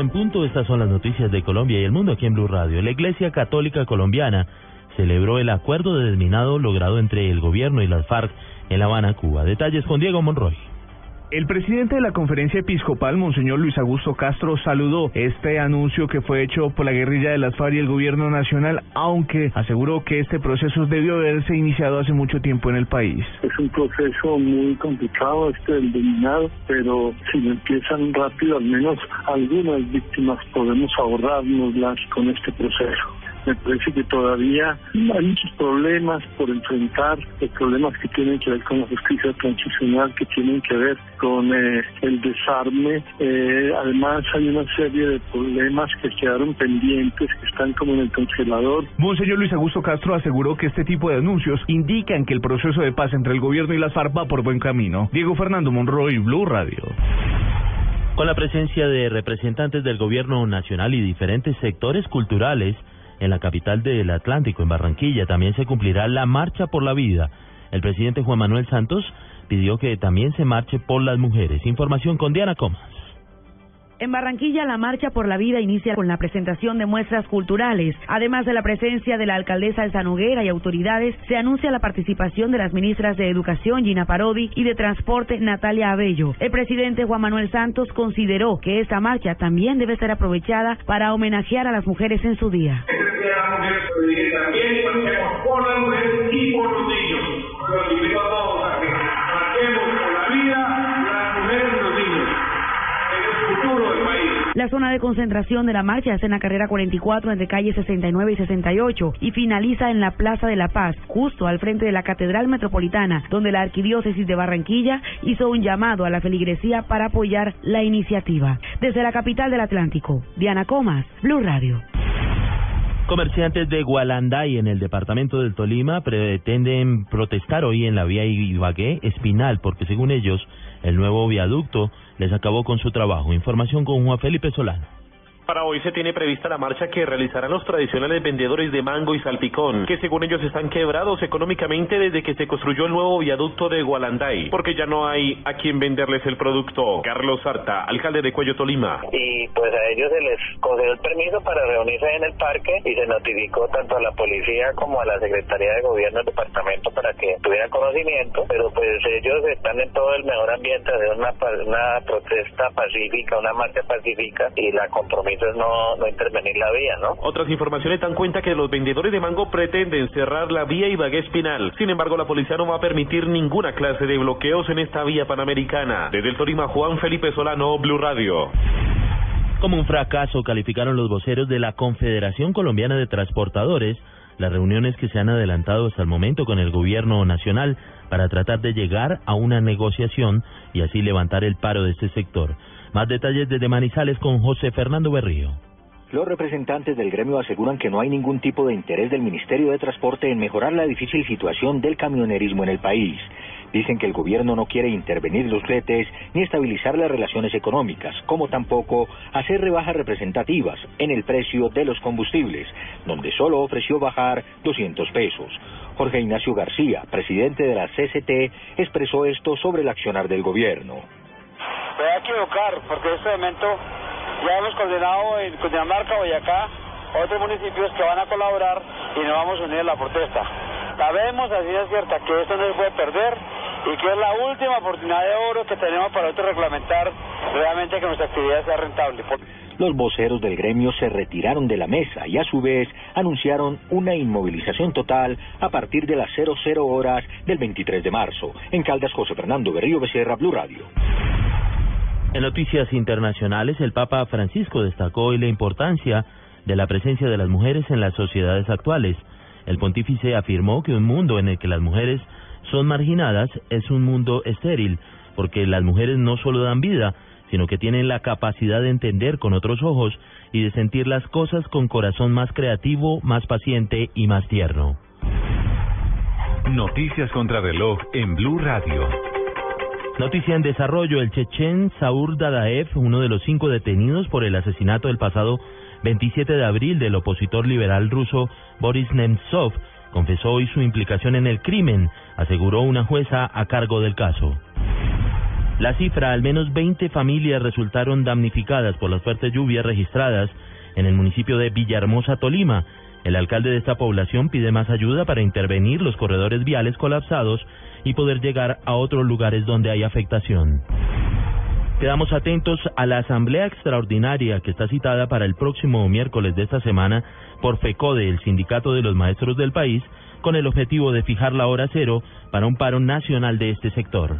En punto, estas son las noticias de Colombia y el mundo aquí en Blue Radio. La Iglesia Católica Colombiana celebró el acuerdo de desminado logrado entre el gobierno y las FARC en La Habana, Cuba. Detalles con Diego Monroy. El presidente de la conferencia episcopal, Monseñor Luis Augusto Castro, saludó este anuncio que fue hecho por la guerrilla de las FARC y el gobierno nacional, aunque aseguró que este proceso debió haberse iniciado hace mucho tiempo en el país. Es un proceso muy complicado este del dominado, pero si lo empiezan rápido, al menos algunas víctimas podemos ahorrárnoslas con este proceso me parece que todavía hay muchos problemas por enfrentar, los problemas que tienen que ver con la justicia transicional, que tienen que ver con eh, el desarme. Eh, además hay una serie de problemas que quedaron pendientes, que están como en el congelador. Monseñor Luis Augusto Castro aseguró que este tipo de anuncios indican que el proceso de paz entre el gobierno y las FARC va por buen camino. Diego Fernando Monroy, Blue Radio. Con la presencia de representantes del gobierno nacional y diferentes sectores culturales, en la capital del Atlántico, en Barranquilla, también se cumplirá la Marcha por la Vida. El presidente Juan Manuel Santos pidió que también se marche por las mujeres. Información con Diana Comas. En Barranquilla, la Marcha por la Vida inicia con la presentación de muestras culturales. Además de la presencia de la alcaldesa Elsa Noguera y autoridades, se anuncia la participación de las ministras de Educación, Gina Parodi, y de Transporte, Natalia Abello. El presidente Juan Manuel Santos consideró que esta marcha también debe ser aprovechada para homenajear a las mujeres en su día. La zona de concentración de la marcha es en la carrera 44 entre calles 69 y 68 y finaliza en la Plaza de la Paz, justo al frente de la Catedral Metropolitana, donde la Arquidiócesis de Barranquilla hizo un llamado a la feligresía para apoyar la iniciativa. Desde la capital del Atlántico, Diana Comas, Blue Radio. Comerciantes de Gualanday en el departamento del Tolima pretenden protestar hoy en la vía Ibagué Espinal porque según ellos el nuevo viaducto les acabó con su trabajo. Información con Juan Felipe Solano. Para hoy se tiene prevista la marcha que realizarán los tradicionales vendedores de mango y salpicón, que según ellos están quebrados económicamente desde que se construyó el nuevo viaducto de Gualanday, porque ya no hay a quien venderles el producto. Carlos Sarta, alcalde de Cuello Tolima. Y pues a ellos se les concedió el permiso para reunirse en el parque y se notificó tanto a la policía como a la Secretaría de Gobierno del departamento para que tuvieran conocimiento, pero pues ellos están en todo el mejor ambiente de una, una protesta pacífica, una marcha pacífica y la compromiso entonces no, no intervenir la vía, ¿no? Otras informaciones dan cuenta que los vendedores de mango pretenden cerrar la vía Ibagué Espinal. Sin embargo, la policía no va a permitir ninguna clase de bloqueos en esta vía panamericana. Desde el Torima, Juan Felipe Solano, Blue Radio. Como un fracaso calificaron los voceros de la Confederación Colombiana de Transportadores las reuniones que se han adelantado hasta el momento con el gobierno nacional para tratar de llegar a una negociación y así levantar el paro de este sector. Más detalles desde Manizales con José Fernando Berrío. Los representantes del gremio aseguran que no hay ningún tipo de interés del Ministerio de Transporte en mejorar la difícil situación del camionerismo en el país. Dicen que el gobierno no quiere intervenir los fletes ni estabilizar las relaciones económicas, como tampoco hacer rebajas representativas en el precio de los combustibles, donde solo ofreció bajar 200 pesos. Jorge Ignacio García, presidente de la CCT, expresó esto sobre el accionar del gobierno. Me voy a equivocar, porque en este momento ya hemos condenado en Cundinamarca, Boyacá, otros municipios que van a colaborar y nos vamos a unir a la protesta. Sabemos, así es cierta, que esto no se puede perder y que es la última oportunidad de oro que tenemos para nosotros reglamentar realmente que nuestra actividad sea rentable. Los voceros del gremio se retiraron de la mesa y a su vez anunciaron una inmovilización total a partir de las 00 horas del 23 de marzo. En Caldas, José Fernando Berrío Becerra, Blue Radio. En noticias internacionales, el Papa Francisco destacó hoy la importancia de la presencia de las mujeres en las sociedades actuales. El pontífice afirmó que un mundo en el que las mujeres son marginadas es un mundo estéril, porque las mujeres no solo dan vida, sino que tienen la capacidad de entender con otros ojos y de sentir las cosas con corazón más creativo, más paciente y más tierno. Noticias contra reloj en Blue Radio. Noticia en desarrollo, el chechen Saur Dadaev, uno de los cinco detenidos por el asesinato del pasado 27 de abril del opositor liberal ruso Boris Nemtsov, confesó hoy su implicación en el crimen, aseguró una jueza a cargo del caso. La cifra, al menos 20 familias resultaron damnificadas por las fuertes lluvias registradas en el municipio de Villahermosa, Tolima. El alcalde de esta población pide más ayuda para intervenir los corredores viales colapsados y poder llegar a otros lugares donde hay afectación. Quedamos atentos a la asamblea extraordinaria que está citada para el próximo miércoles de esta semana por FECODE, el sindicato de los maestros del país, con el objetivo de fijar la hora cero para un paro nacional de este sector.